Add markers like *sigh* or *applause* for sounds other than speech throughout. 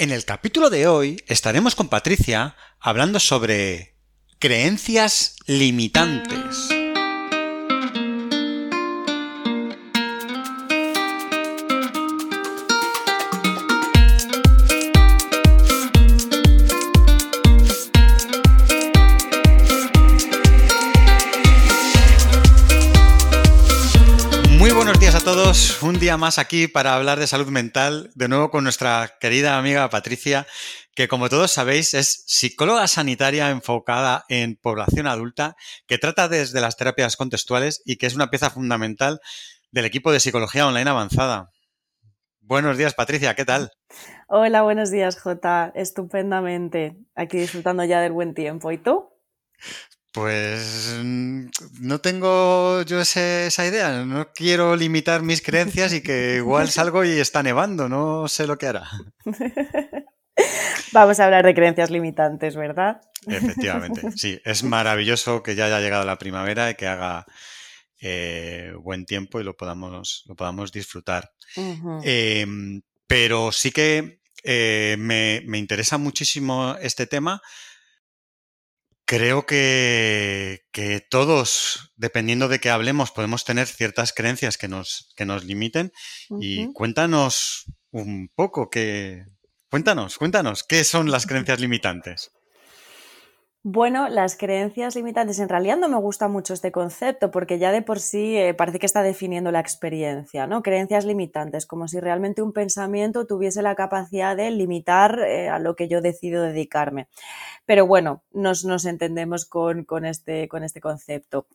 En el capítulo de hoy estaremos con Patricia hablando sobre creencias limitantes. Todos, un día más aquí para hablar de salud mental, de nuevo con nuestra querida amiga Patricia, que como todos sabéis es psicóloga sanitaria enfocada en población adulta, que trata desde las terapias contextuales y que es una pieza fundamental del equipo de psicología online avanzada. Buenos días, Patricia, ¿qué tal? Hola, buenos días, Jota. Estupendamente. Aquí disfrutando ya del buen tiempo. ¿Y tú? Pues mm, no tengo yo esa idea. No quiero limitar mis creencias y que igual *laughs* salgo y está nevando. No sé lo que hará. *laughs* Vamos a hablar de creencias limitantes, ¿verdad? Efectivamente, *laughs* sí. Es maravilloso que ya haya llegado la primavera y que haga eh, buen tiempo y lo podamos, lo podamos disfrutar. Em, pero sí que eh, me, me interesa muchísimo este tema Creo que, todos, dependiendo de qué hablemos, podemos tener ciertas creencias que nos, que nos limiten. Y cuéntanos un poco que. Cuéntanos, cuéntanos, ¿qué son las creencias limitantes? Bueno, las creencias limitantes, en realidad no me gusta mucho este concepto porque ya de por sí eh, parece que está definiendo la experiencia, ¿no? Creencias limitantes, como si realmente un pensamiento tuviese la capacidad de limitar eh, a lo que yo decido dedicarme. Pero bueno, nos, entendemos con, este, con este concepto.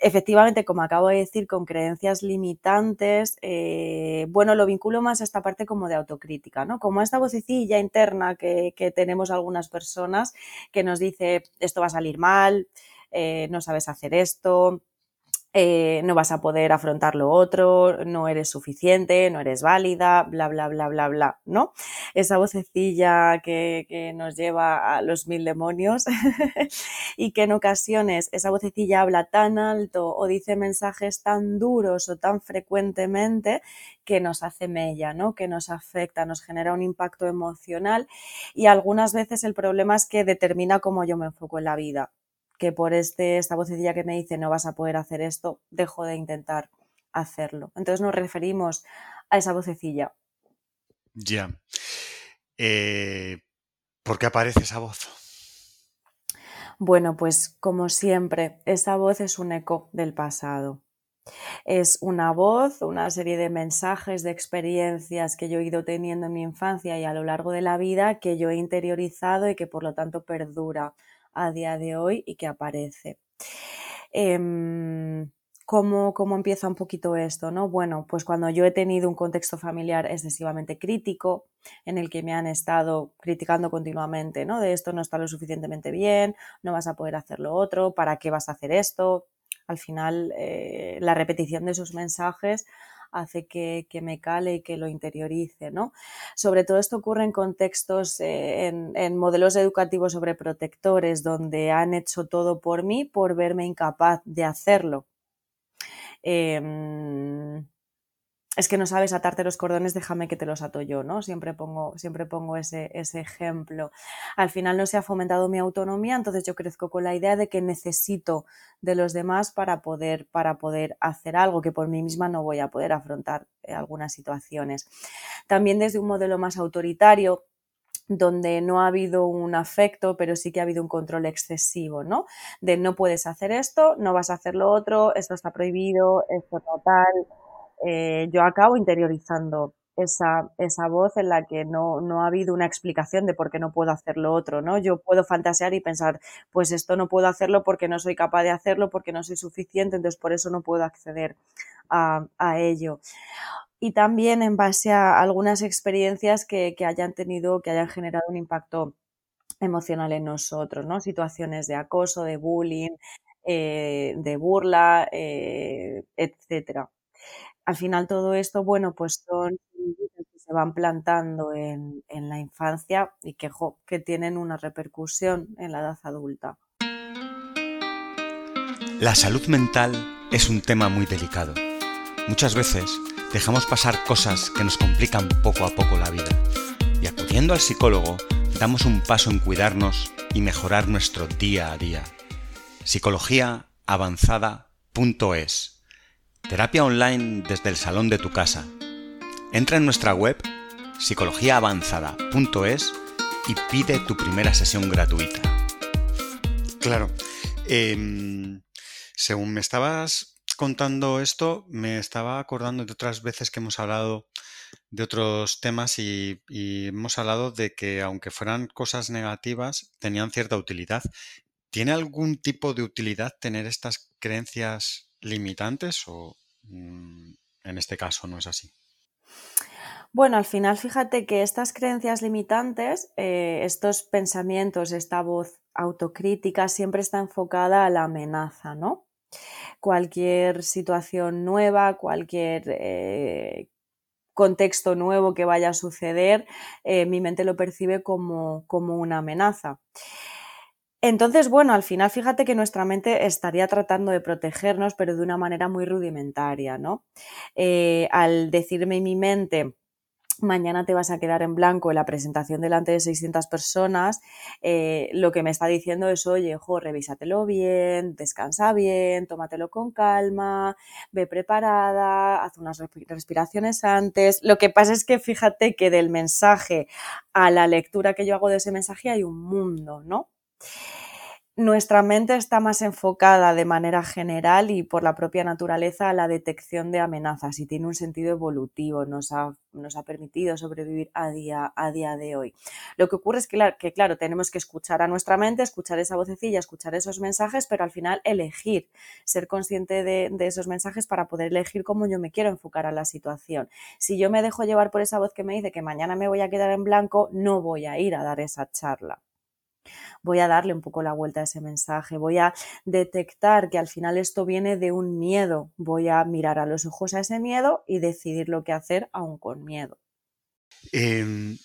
Efectivamente, como acabo de decir, con creencias limitantes, eh, bueno, lo vinculo más a esta parte como de autocrítica, ¿no? Como a esta vocecilla interna que, que tenemos algunas personas que nos dice esto va a salir mal, eh, no sabes hacer esto, eh, no vas a poder afrontar lo otro, no eres suficiente, no eres válida, bla, bla, bla, bla, bla, ¿no? Esa vocecilla que, que nos lleva a los mil demonios *laughs* y que en ocasiones esa vocecilla habla tan alto o dice mensajes tan duros o tan frecuentemente que nos hace mella, ¿no? Que nos afecta, nos genera un impacto emocional y algunas veces el problema es que determina cómo yo me enfoco en la vida que por este, esta vocecilla que me dice no vas a poder hacer esto, dejo de intentar hacerlo. Entonces nos referimos a esa vocecilla. Ya. Eh, ¿Por qué aparece esa voz? Bueno, pues como siempre, esa voz es un eco del pasado. Es una voz, una serie de mensajes, de experiencias que yo he ido teniendo en mi infancia y a lo largo de la vida que yo he interiorizado y que por lo tanto perdura a día de hoy y que aparece. Em, ¿Cómo, ¿Cómo, empieza un poquito esto? ¿no? Bueno, pues cuando yo he tenido un contexto familiar excesivamente crítico, en el que me han estado criticando continuamente, ¿no? De esto no está lo suficientemente bien, no vas a poder hacer lo otro, ¿para qué vas a hacer esto? Al final, eh, la repetición de esos mensajes hace que, me cale y que lo interiorice, ¿no? Sobre todo esto ocurre en contextos, eh, en, modelos educativos sobreprotectores, donde han hecho todo por mí por verme incapaz de hacerlo. Em, es que no sabes atarte los cordones, déjame que te los ato yo, ¿no? Siempre pongo, siempre pongo ese, ese, ejemplo. Al final no se ha fomentado mi autonomía, entonces yo crezco con la idea de que necesito de los demás para poder, para poder hacer algo que por mí misma no voy a poder afrontar eh, algunas situaciones. También desde un modelo más autoritario, donde no ha habido un afecto, pero sí que ha habido un control excesivo, ¿no? De no puedes hacer esto, no vas a hacer lo otro, esto está prohibido, esto total, eh, yo acabo interiorizando esa, esa voz en la que no, no, ha habido una explicación de por qué no puedo hacer lo otro, ¿no? Yo puedo fantasear y pensar, pues esto no puedo hacerlo porque no soy capaz de hacerlo, porque no soy suficiente, entonces por eso no puedo acceder a, a ello. Y también en base a algunas experiencias que, que hayan tenido, que hayan generado un impacto emocional en nosotros, ¿no? Situaciones de acoso, de bullying, eh, de burla, eh, etcétera al final todo esto, bueno, pues son que se van plantando en, la infancia y que, que tienen una repercusión en la edad adulta. La salud mental es un tema muy delicado. Muchas veces dejamos pasar cosas que nos complican poco a poco la vida y Yendo al psicólogo, damos un paso en cuidarnos y mejorar nuestro día a día. Psicologiaavanzada.es Terapia online desde el salón de tu casa. Entra en nuestra web psicologiaavanzada.es y pide tu primera sesión gratuita. Claro. Em, según me estabas contando esto, me estaba acordando de otras veces que hemos hablado de otros temas y, hemos hablado de que aunque fueran cosas negativas, tenían cierta utilidad. ¿Tiene algún tipo de utilidad tener estas creencias limitantes o mm, en este caso no es así? Bueno, al final fíjate que estas creencias limitantes, eh, estos pensamientos, esta voz autocrítica siempre está enfocada a la amenaza, ¿no? Cualquier situación nueva, cualquier eh, contexto nuevo que vaya a suceder, eh, mi mente lo percibe como, como una amenaza. Entonces, bueno, al final fíjate que nuestra mente estaría tratando de protegernos, pero de una manera muy rudimentaria, ¿no? al decirme mi mente, mañana te vas a quedar en blanco en la presentación delante de 600 personas, eh, lo que me está diciendo es, oye, jo, revísatelo bien, descansa bien, tómatelo con calma, ve preparada, haz unas respiraciones antes. Lo que pasa es que fíjate que del mensaje a la lectura que yo hago de ese mensaje hay un mundo, ¿no? Nuestra mente está más enfocada de manera general y por la propia naturaleza a la detección de amenazas y tiene un sentido evolutivo, nos ha, nos ha permitido sobrevivir a día, a día de hoy. Lo que ocurre es que, claro, tenemos que escuchar a nuestra mente, escuchar esa vocecilla, escuchar esos mensajes, pero al final elegir, ser consciente de esos mensajes para poder elegir cómo yo me quiero enfocar a la situación. Si yo me dejo llevar por esa voz que me dice que mañana me voy a quedar en blanco, no voy a ir a dar esa charla voy a darle un poco la vuelta a ese mensaje, voy a detectar que al final esto viene de un miedo, voy a mirar a los ojos a ese miedo y decidir lo que hacer aún con miedo. Em,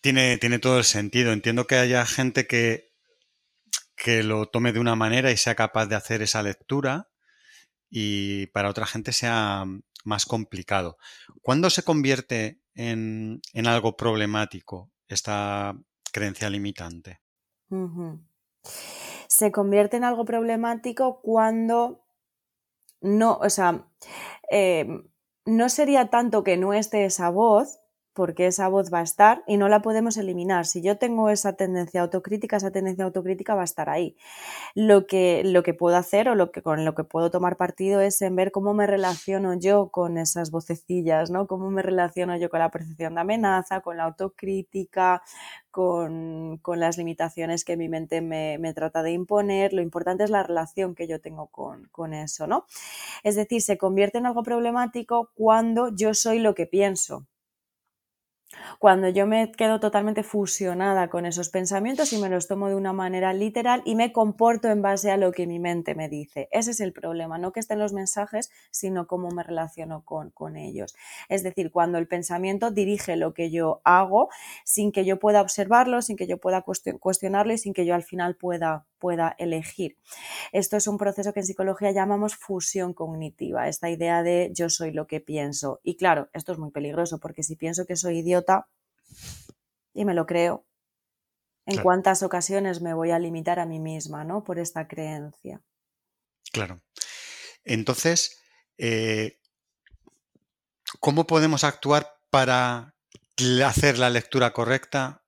tiene, tiene todo el sentido. Entiendo que haya gente que, que lo tome de una manera y sea capaz de hacer esa lectura y para otra gente sea más complicado. ¿Cuándo se convierte en, en algo problemático esta, creencia limitante. Se convierte en algo problemático cuando no, o sea, em, no sería tanto que no esté esa voz, porque esa voz va a estar y no la podemos eliminar. Si yo tengo esa tendencia autocrítica, esa tendencia autocrítica va a estar ahí. Lo que, lo que puedo hacer o lo que, con lo que puedo tomar partido es en ver cómo me relaciono yo con esas vocecillas, ¿no? Cómo me relaciono yo con la percepción de amenaza, con la autocrítica, con, las limitaciones que mi mente me, trata de imponer. Lo importante es la relación que yo tengo con, con eso, ¿no? Es decir, se convierte en algo problemático cuando yo soy lo que pienso cuando yo me quedo totalmente fusionada con esos pensamientos y me los tomo de una manera literal y me comporto en base a lo que mi mente me dice. Ese es el problema, no que estén los mensajes, sino cómo me relaciono con, con ellos. Es decir, cuando el pensamiento dirige lo que yo hago sin que yo pueda observarlo, sin que yo pueda cuestionarlo y sin que yo al final pueda pueda elegir. Esto es un proceso que en psicología llamamos fusión cognitiva, esta idea de yo soy lo que pienso. Y claro, esto es muy peligroso porque si pienso que soy idiota y me lo creo, ¿en cuántas ocasiones me voy a limitar a mí misma ¿no? por esta creencia? Claro. Entonces, eh, ¿cómo podemos actuar para hacer la lectura correcta?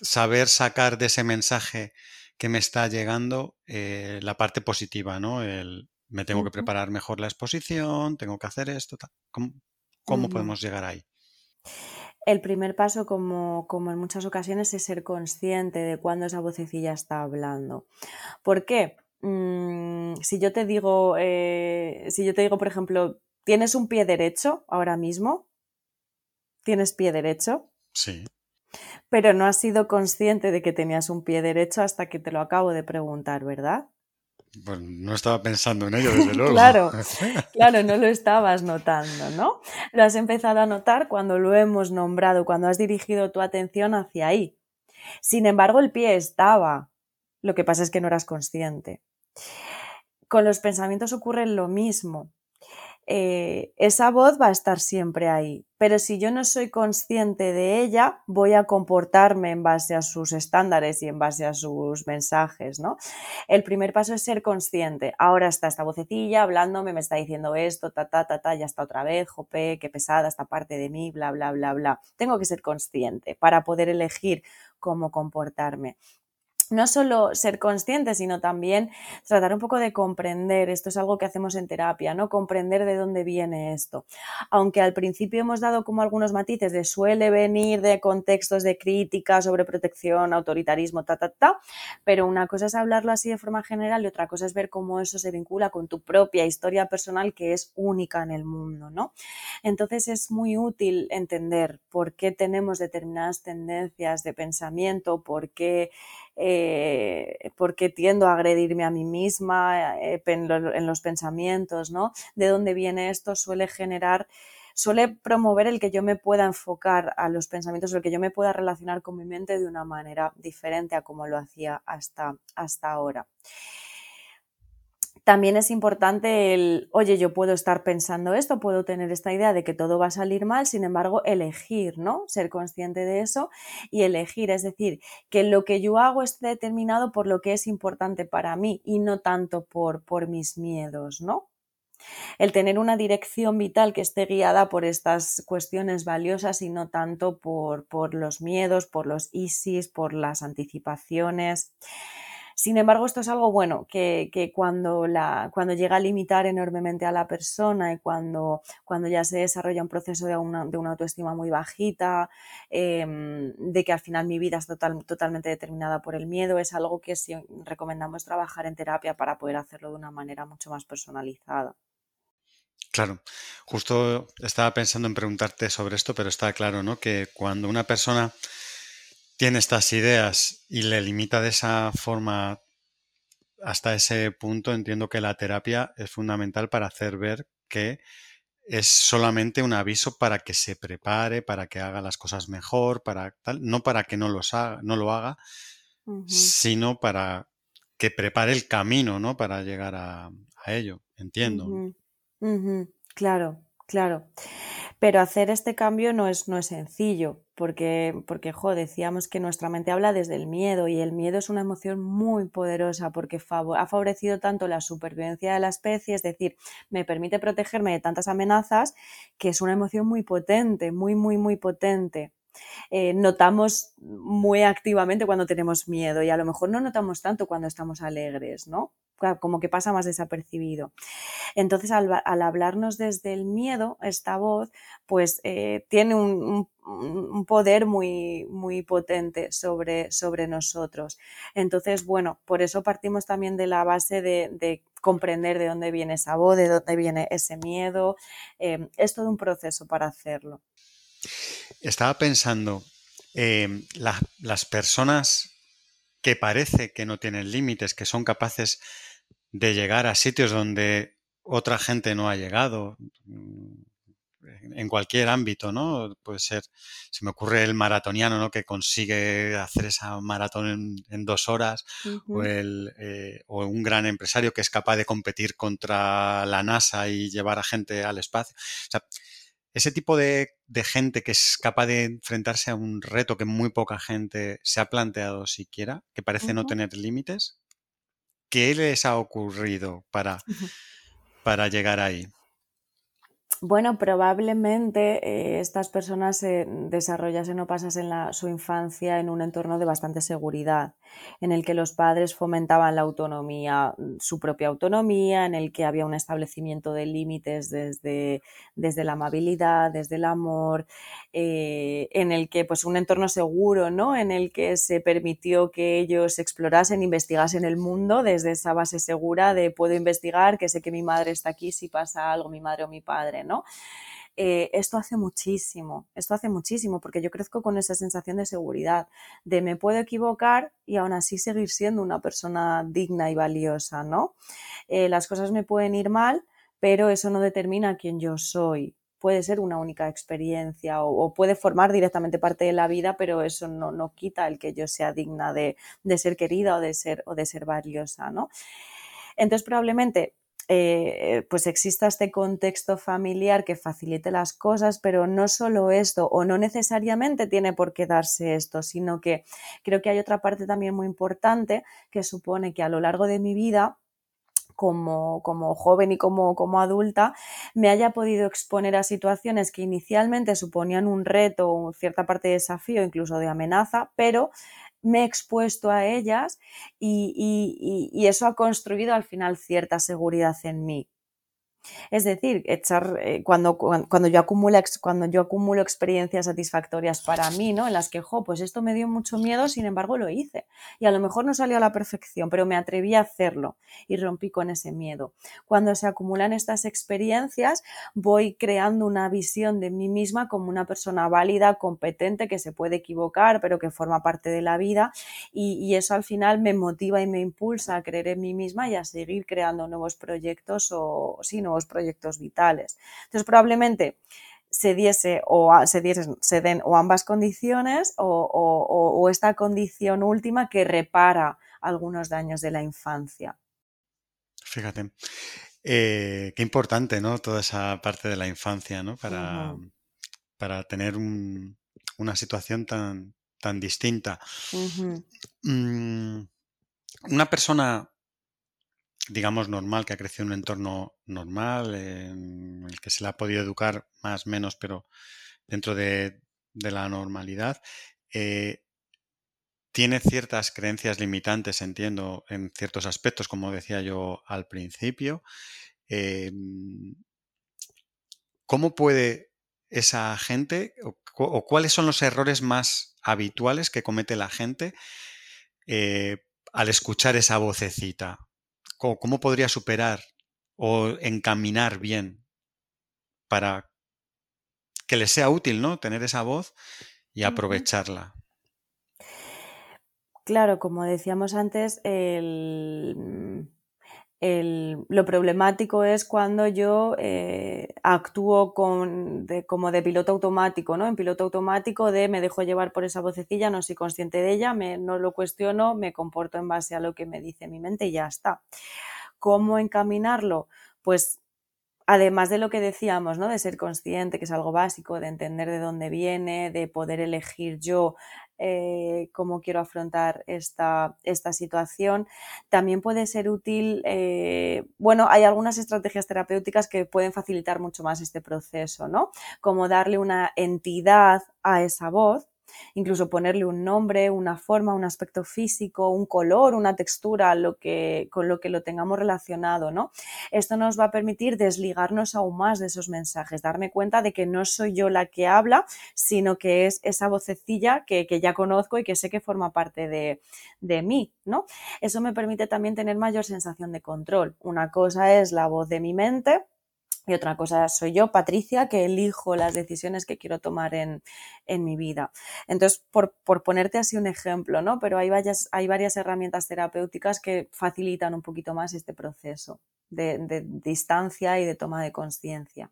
Saber sacar de ese mensaje que me está llegando eh, la parte positiva, ¿no? El, me tengo que preparar mejor la exposición, tengo que hacer esto. ¿Cómo, podemos llegar ahí? El primer paso, como, como, en muchas ocasiones, es ser consciente de cuándo esa vocecilla está hablando. ¿Por qué? Mm, si yo te digo, eh, si yo te digo, por ejemplo, ¿tienes un pie derecho ahora mismo? ¿Tienes pie derecho? Sí pero no has sido consciente de que tenías un pie derecho hasta que te lo acabo de preguntar, ¿verdad? Pues no estaba pensando en ello, desde *laughs* luego. claro, *laughs* claro, no lo estabas notando, ¿no? Lo has empezado a notar cuando lo hemos nombrado, cuando has dirigido tu atención hacia ahí. Sin embargo, el pie estaba. Lo que pasa es que no eras consciente. Con los pensamientos ocurre lo mismo. Eh, esa voz va a estar siempre ahí. Pero si yo no soy consciente de ella, voy a comportarme en base a sus estándares y en base a sus mensajes, ¿no? El primer paso es ser consciente. Ahora está esta vocecilla hablándome, me está diciendo esto, ta, ta, ta, ta, ya está otra vez, jope, qué pesada esta parte de mí, bla, bla, bla, bla. Tengo que ser consciente para poder elegir cómo comportarme no solo ser consciente, sino también tratar un poco de comprender, esto es algo que hacemos en terapia, ¿no? Comprender de dónde viene esto. Aunque al principio hemos dado como algunos matices de suele venir de contextos de crítica, sobre protección, autoritarismo, ta, ta, ta, pero una cosa es hablarlo así de forma general y otra cosa es ver cómo eso se vincula con tu propia historia personal que es única en el mundo, ¿no? Entonces es muy útil entender por qué tenemos determinadas tendencias de pensamiento, por qué eh, porque tiendo a agredirme a mí misma eh, en, los pensamientos, ¿no? De dónde viene esto suele generar suele promover el que yo me pueda enfocar a los pensamientos, el que yo me pueda relacionar con mi mente de una manera diferente a como lo hacía hasta, hasta ahora también es importante el, oye, yo puedo estar pensando esto, puedo tener esta idea de que todo va a salir mal, sin embargo, elegir, ¿no? Ser consciente de eso y elegir, es decir, que lo que yo hago esté determinado por lo que es importante para mí y no tanto por, por mis miedos, ¿no? El tener una dirección vital que esté guiada por estas cuestiones valiosas y no tanto por, por los miedos, por los ISIS, por las anticipaciones. Sin embargo, esto es algo bueno, que, cuando, llega a limitar enormemente a la persona y cuando, ya se desarrolla un proceso de una, autoestima muy bajita, em, de que al final mi vida es totalmente determinada por el miedo, es algo que sí recomendamos trabajar en terapia para poder hacerlo de una manera mucho más personalizada. Claro, justo estaba pensando en preguntarte sobre esto, pero está claro, ¿no? Que cuando una persona tiene estas ideas y le limita de esa forma hasta ese punto, entiendo que la terapia es fundamental para hacer ver que es solamente un aviso para que se prepare, para que haga las cosas mejor, para tal, no para que no, los haga, no lo haga, sino para que prepare el camino, ¿no? Para llegar a, ello, entiendo. Claro, claro. Pero hacer este cambio no es, no es sencillo, porque, porque jo, decíamos que nuestra mente habla desde el miedo y el miedo es una emoción muy poderosa porque ha favorecido tanto la supervivencia de la especie, es decir, me permite protegerme de tantas amenazas, que es una emoción muy potente, muy, muy, muy potente. Eh, notamos muy activamente cuando tenemos miedo y a lo mejor no notamos tanto cuando estamos alegres, ¿no? como que pasa más desapercibido. Entonces, al, hablarnos desde el miedo, esta voz, pues eh, tiene un, poder muy, muy potente sobre, sobre nosotros. Entonces, bueno, por eso partimos también de la base de, comprender de dónde viene esa voz, de dónde viene ese miedo. Eh, es todo un proceso para hacerlo. Estaba pensando, eh, las personas que parece que no tienen límites, que son capaces de llegar a sitios donde otra gente no ha llegado, mm, en cualquier ámbito, ¿no? Puede ser, se me ocurre el maratoniano, ¿no? Que consigue hacer esa maratón en, dos horas, o, el, eh, o un gran empresario que es capaz de competir contra la NASA y llevar a gente al espacio. O sea, ese tipo de, gente que es capaz de enfrentarse a un reto que muy poca gente se ha planteado siquiera, que parece no tener límites, ¿Qué les ha ocurrido para, para llegar ahí? Bueno, probablemente eh, estas personas se desarrollasen o pasasen su infancia en un entorno de bastante seguridad, en el que los padres fomentaban la autonomía, su propia autonomía, en el que había un establecimiento de límites desde, desde la amabilidad, desde el amor, eh, en el que pues un entorno seguro, ¿no? En el que se permitió que ellos explorasen, investigasen el mundo desde esa base segura de puedo investigar, que sé que mi madre está aquí si pasa algo, mi madre o mi padre, ¿no? Eh, esto hace muchísimo, esto hace muchísimo, porque yo crezco con esa sensación de seguridad, de me puedo equivocar y aún así seguir siendo una persona digna y valiosa, ¿no? Eh, las cosas me pueden ir mal, pero eso no determina quién yo soy. Puede ser una única experiencia o, puede formar directamente parte de la vida, pero eso no, quita el que yo sea digna de, de ser querida o de ser, o de ser valiosa, ¿no? Entonces, probablemente eh, pues exista este contexto familiar que facilite las cosas, pero no solo esto, o no necesariamente tiene por qué darse esto, sino que creo que hay otra parte también muy importante que supone que a lo largo de mi vida como, como, joven y como, como, adulta, me haya podido exponer a situaciones que inicialmente suponían un reto, cierta parte de desafío, incluso de amenaza, pero me he expuesto a ellas y, eso ha construido al final cierta seguridad en mí. Es decir, echar, eh, cuando, cuando, yo acumulo, cuando yo acumulo experiencias satisfactorias para mí, ¿no? En las que, jo, pues esto me dio mucho miedo, sin embargo lo hice. Y a lo mejor no salió a la perfección, pero me atreví a hacerlo y rompí con ese miedo. Cuando se acumulan estas experiencias, voy creando una visión de mí misma como una persona válida, competente, que se puede equivocar, pero que forma parte de la vida. Y, y eso al final me motiva y me impulsa a creer en mí misma y a seguir creando nuevos proyectos o, sí, nuevos proyectos vitales. Entonces, probablemente se diese o se, se den o ambas condiciones o, esta condición última que repara algunos daños de la infancia. Fíjate, eh, qué importante, ¿no? Toda esa parte de la infancia, ¿no? Para, para tener una situación tan, tan distinta. Mm, una persona digamos, normal, que ha crecido en un entorno normal, en el que se le ha podido educar más menos, pero dentro de, la normalidad, eh, tiene ciertas creencias limitantes, entiendo, en ciertos aspectos, como decía yo al principio. Em, ¿Cómo puede esa gente, o, cuáles son los errores más habituales que comete la gente eh, al escuchar esa vocecita? ¿Cómo, podría superar o encaminar bien para que le sea útil, ¿no? Tener esa voz y aprovecharla. Claro, como decíamos antes, el, lo problemático es cuando yo eh, actúo con, como de piloto automático, ¿no? En piloto automático de me dejo llevar por esa vocecilla, no soy consciente de ella, me, no lo cuestiono, me comporto en base a lo que me dice mi mente y ya está. ¿Cómo encaminarlo? Pues además de lo que decíamos, ¿no? De ser consciente, que es algo básico, de entender de dónde viene, de poder elegir yo eh, cómo quiero afrontar esta, esta, situación. También puede ser útil, eh, bueno, hay algunas estrategias terapéuticas que pueden facilitar mucho más este proceso, ¿no? Como darle una entidad a esa voz incluso ponerle un nombre, una forma, un aspecto físico, un color, una textura, lo que, con lo que lo tengamos relacionado, ¿no? Esto nos va a permitir desligarnos aún más de esos mensajes, darme cuenta de que no soy yo la que habla, sino que es esa vocecilla que, ya conozco y que sé que forma parte de, de mí, ¿no? Eso me permite también tener mayor sensación de control. Una cosa es la voz de mi mente, y otra cosa soy yo, Patricia, que elijo las decisiones que quiero tomar en, mi vida. Entonces, por, ponerte así un ejemplo, ¿no? Pero hay varias, hay varias herramientas terapéuticas que facilitan un poquito más este proceso de, distancia y de toma de conciencia.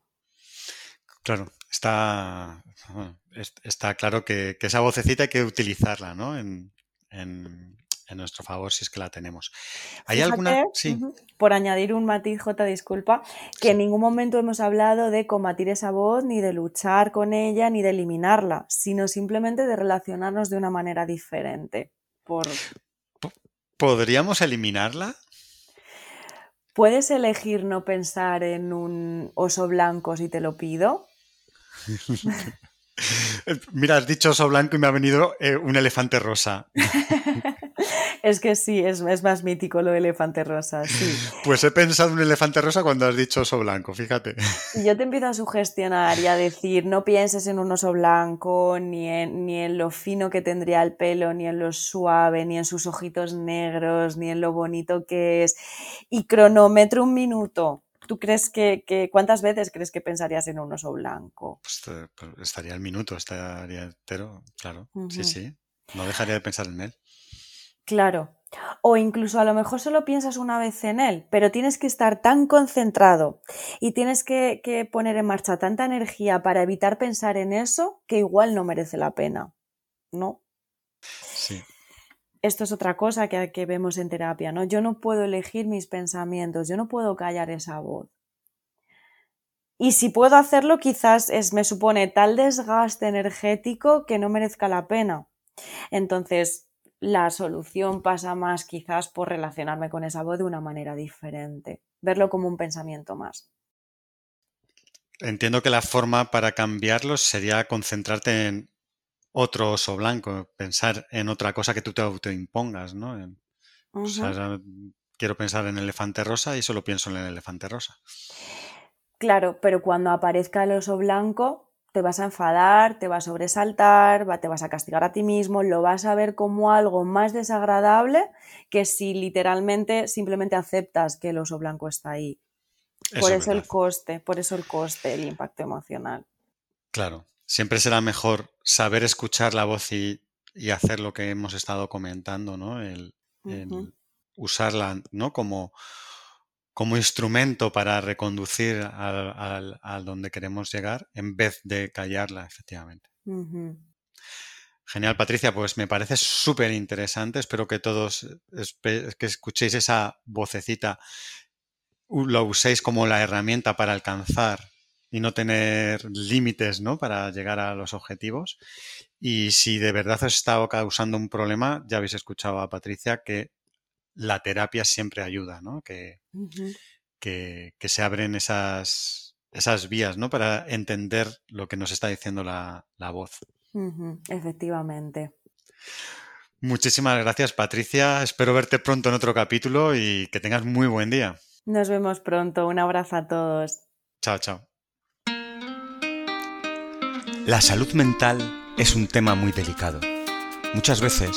Claro, está, está claro que, esa vocecita hay que utilizarla, ¿no? en, en nuestro favor si es que la tenemos. ¿Hay alguna? Sí. Por añadir un matiz, J, disculpa, que en ningún momento hemos hablado de combatir esa voz, ni de luchar con ella, ni de eliminarla, sino simplemente de relacionarnos de una manera diferente. Por... ¿Podríamos eliminarla? ¿Puedes elegir no pensar en un oso blanco si te lo pido? *laughs* Mira, has dicho oso blanco y me ha venido eh, un elefante rosa. *laughs* es que sí, es, más mítico lo de elefante rosa, sí. Pues he pensado en un elefante rosa cuando has dicho oso blanco, fíjate. Yo te empiezo a sugestionar y a decir, no pienses en un oso blanco, ni en, ni en lo fino que tendría el pelo, ni en lo suave, ni en sus ojitos negros, ni en lo bonito que es. Y cronómetro un minuto. ¿Tú crees que, cuántas veces crees que pensarías en un oso blanco? Pues, pues estaría el minuto, estaría entero, claro. Sí, sí. No dejaría de pensar en él. Claro. O incluso a lo mejor solo piensas una vez en él, pero tienes que estar tan concentrado y tienes que, que, poner en marcha tanta energía para evitar pensar en eso que igual no merece la pena, ¿no? Sí. esto es otra cosa que, que vemos en terapia, ¿no? Yo no puedo elegir mis pensamientos, yo no puedo callar esa voz. Y si puedo hacerlo, quizás es, me supone tal desgaste energético que no merezca la pena. Entonces, la solución pasa más quizás por relacionarme con esa voz de una manera diferente, verlo como un pensamiento más. Entiendo que la forma para cambiarlo sería concentrarte en otro oso blanco, pensar en otra cosa que tú te autoimpongas, ¿no? o sea, quiero pensar en el elefante rosa y solo pienso en el elefante rosa. Claro, pero cuando aparezca el oso blanco, te vas a enfadar, te vas a sobresaltar, te vas a castigar a ti mismo, lo vas a ver como algo más desagradable que si literalmente simplemente aceptas que el oso blanco está ahí. por eso el coste, por eso el coste, el impacto emocional. Claro, siempre será mejor saber escuchar la voz y, hacer lo que hemos estado comentando, ¿no? El, usarla, ¿no? Como, como instrumento para reconducir al, donde queremos llegar en vez de callarla, efectivamente. Genial, Patricia, pues me parece súper interesante. Espero que todos que escuchéis esa vocecita, lo uséis como la herramienta para alcanzar y no tener límites ¿no? para llegar a los objetivos. Y si de verdad os está causando un problema, ya habéis escuchado a Patricia que la terapia siempre ayuda, ¿no? Que, que, se abren esas, esas vías, ¿no? Para entender lo que nos está diciendo la, voz. Efectivamente. Muchísimas gracias, Patricia. Espero verte pronto en otro capítulo y que tengas muy buen día. Nos vemos pronto. Un abrazo a todos. Chao, chao. La salud mental es un tema muy delicado. Muchas veces